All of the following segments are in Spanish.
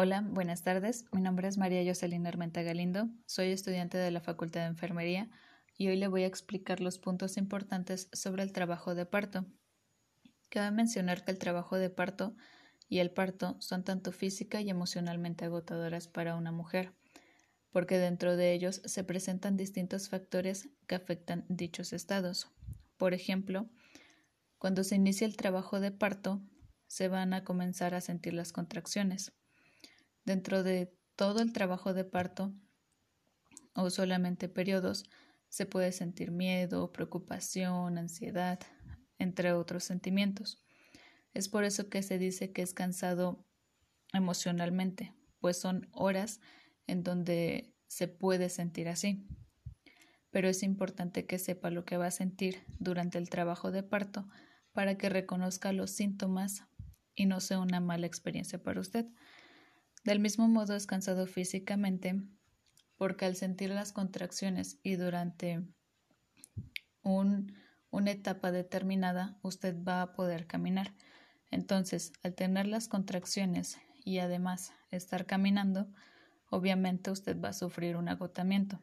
Hola, buenas tardes. Mi nombre es María Jocelyn Armenta Galindo. Soy estudiante de la Facultad de Enfermería y hoy le voy a explicar los puntos importantes sobre el trabajo de parto. Cabe mencionar que el trabajo de parto y el parto son tanto física y emocionalmente agotadoras para una mujer, porque dentro de ellos se presentan distintos factores que afectan dichos estados. Por ejemplo, cuando se inicia el trabajo de parto, se van a comenzar a sentir las contracciones. Dentro de todo el trabajo de parto o solamente periodos, se puede sentir miedo, preocupación, ansiedad, entre otros sentimientos. Es por eso que se dice que es cansado emocionalmente, pues son horas en donde se puede sentir así. Pero es importante que sepa lo que va a sentir durante el trabajo de parto para que reconozca los síntomas y no sea una mala experiencia para usted. Del mismo modo es cansado físicamente porque al sentir las contracciones y durante un, una etapa determinada usted va a poder caminar. Entonces, al tener las contracciones y además estar caminando, obviamente usted va a sufrir un agotamiento.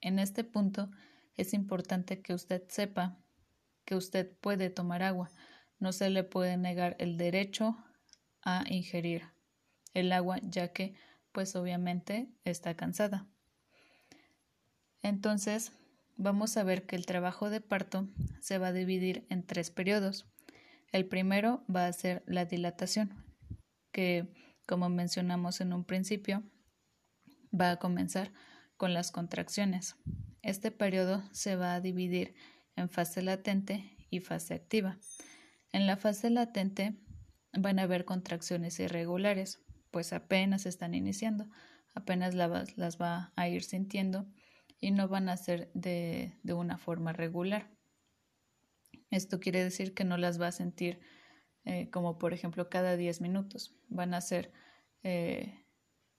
En este punto es importante que usted sepa que usted puede tomar agua. No se le puede negar el derecho a ingerir el agua ya que pues obviamente está cansada. Entonces vamos a ver que el trabajo de parto se va a dividir en tres periodos. El primero va a ser la dilatación, que como mencionamos en un principio, va a comenzar con las contracciones. Este periodo se va a dividir en fase latente y fase activa. En la fase latente van a haber contracciones irregulares, pues apenas están iniciando, apenas las va a ir sintiendo y no van a ser de, de una forma regular. Esto quiere decir que no las va a sentir eh, como por ejemplo cada 10 minutos, van a ser eh,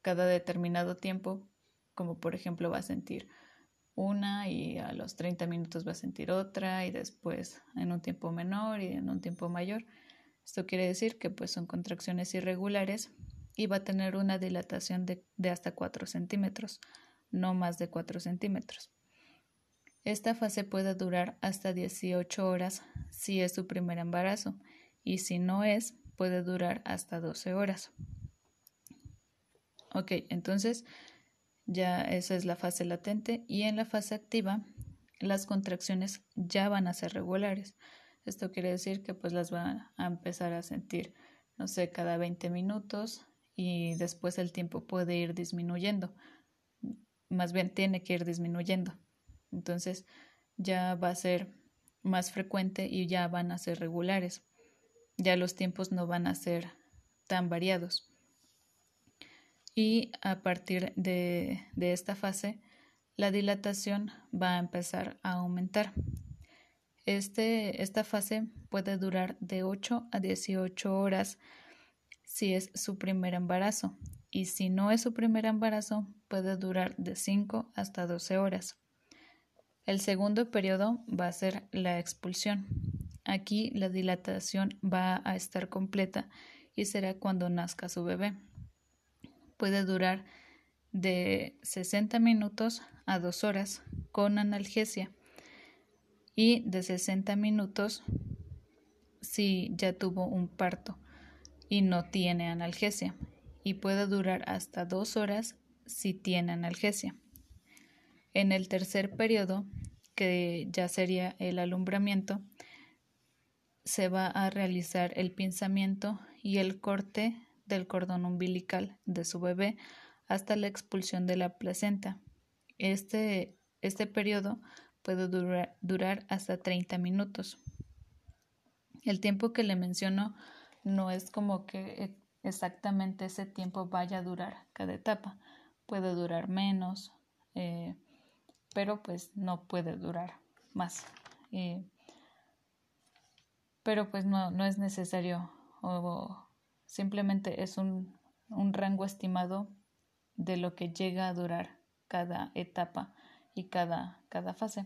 cada determinado tiempo, como por ejemplo va a sentir una y a los 30 minutos va a sentir otra y después en un tiempo menor y en un tiempo mayor. Esto quiere decir que pues son contracciones irregulares y va a tener una dilatación de, hasta 4 centímetros, no más de 4 centímetros. Esta fase puede durar hasta 18 horas si es su primer embarazo y si no es, puede durar hasta 12 horas. Ok, entonces ya esa es la fase latente y en la fase activa las contracciones ya van a ser regulares. Esto quiere decir que pues las va a empezar a sentir, no sé, cada 20 minutos y después el tiempo puede ir disminuyendo. Más bien tiene que ir disminuyendo. Entonces ya va a ser más frecuente y ya van a ser regulares. Ya los tiempos no van a ser tan variados. Y a partir de, de esta fase, la dilatación va a empezar a aumentar. Este, esta fase puede durar de 8 a 18 horas si es su primer embarazo y si no es su primer embarazo puede durar de 5 hasta 12 horas. El segundo periodo va a ser la expulsión. Aquí la dilatación va a estar completa y será cuando nazca su bebé. Puede durar de 60 minutos a 2 horas con analgesia y de 60 minutos si ya tuvo un parto y no tiene analgesia y puede durar hasta dos horas si tiene analgesia. En el tercer periodo, que ya sería el alumbramiento, se va a realizar el pinzamiento y el corte del cordón umbilical de su bebé hasta la expulsión de la placenta. Este, este periodo puede durar, durar hasta 30 minutos. El tiempo que le menciono no es como que e, exactamente ese tiempo vaya a durar cada etapa. Puede durar menos, eh, pero pues no puede durar más. Eh, pero pues no, no es necesario o simplemente es un, un rango estimado de lo que llega a durar cada etapa y cada, cada fase.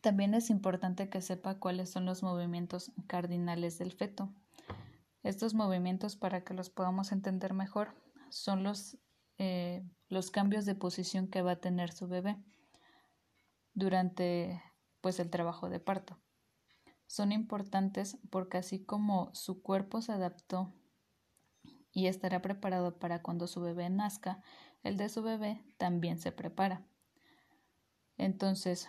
También es importante que sepa cuáles son los movimientos cardinales del feto. Estos movimientos, para que los podamos entender mejor, son los, eh, los cambios de posición que va a tener su bebé durante pues, el trabajo de parto. Son importantes porque así como su cuerpo se adaptó y estará preparado para cuando su bebé nazca, el de su bebé también se prepara. Entonces,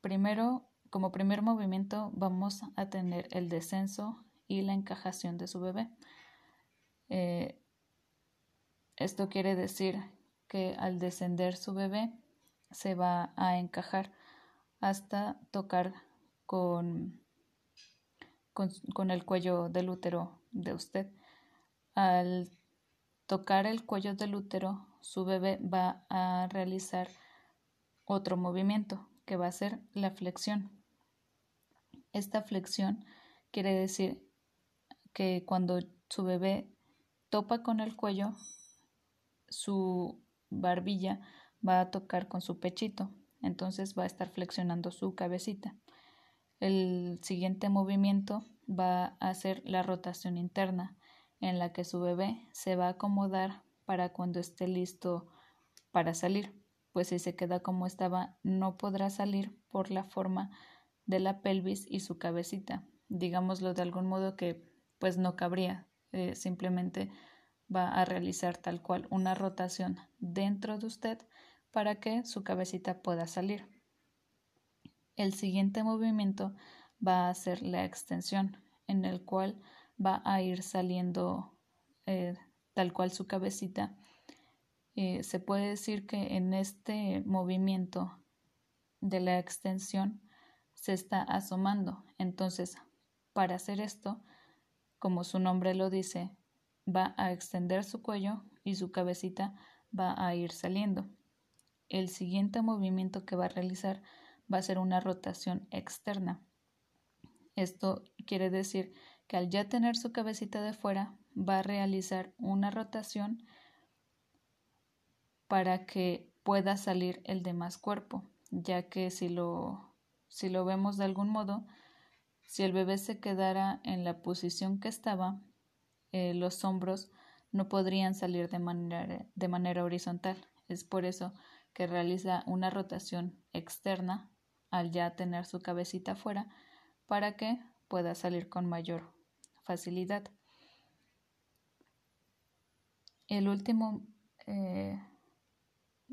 primero, como primer movimiento, vamos a tener el descenso y la encajación de su bebé. Eh, esto quiere decir que al descender su bebé se va a encajar hasta tocar con, con, con el cuello del útero de usted. Al tocar el cuello del útero, su bebé va a realizar otro movimiento que va a ser la flexión. Esta flexión quiere decir que cuando su bebé topa con el cuello, su barbilla va a tocar con su pechito, entonces va a estar flexionando su cabecita. El siguiente movimiento va a ser la rotación interna, en la que su bebé se va a acomodar para cuando esté listo para salir, pues si se queda como estaba no podrá salir por la forma de la pelvis y su cabecita. Digámoslo de algún modo que pues no cabría, eh, simplemente va a realizar tal cual una rotación dentro de usted para que su cabecita pueda salir. El siguiente movimiento va a ser la extensión, en el cual va a ir saliendo eh, tal cual su cabecita. Eh, se puede decir que en este movimiento de la extensión se está asomando. Entonces, para hacer esto, como su nombre lo dice, va a extender su cuello y su cabecita va a ir saliendo. El siguiente movimiento que va a realizar va a ser una rotación externa. Esto quiere decir que al ya tener su cabecita de fuera, va a realizar una rotación para que pueda salir el demás cuerpo, ya que si lo, si lo vemos de algún modo, si el bebé se quedara en la posición que estaba, eh, los hombros no podrían salir de manera, de manera horizontal. Es por eso que realiza una rotación externa al ya tener su cabecita afuera para que pueda salir con mayor facilidad. El último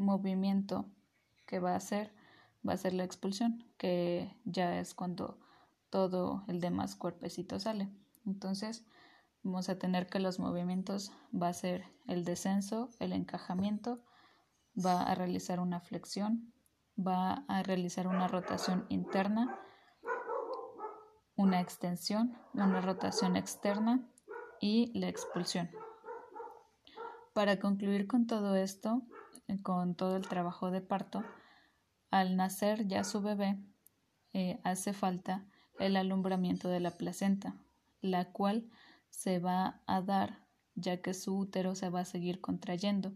movimiento que va a hacer va a ser la expulsión, que ya es cuando todo el demás cuerpecito sale. Entonces, vamos a tener que los movimientos va a ser el descenso, el encajamiento, va a realizar una flexión, va a realizar una rotación interna, una extensión, una rotación externa y la expulsión. Para concluir con todo esto, con todo el trabajo de parto, al nacer ya su bebé eh, hace falta el alumbramiento de la placenta, la cual se va a dar ya que su útero se va a seguir contrayendo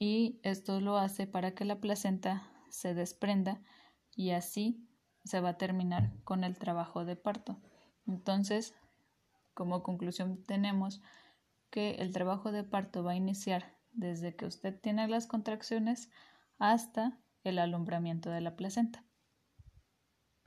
y esto lo hace para que la placenta se desprenda y así se va a terminar con el trabajo de parto. Entonces, como conclusión tenemos que el trabajo de parto va a iniciar desde que usted tiene las contracciones hasta el alumbramiento de la placenta.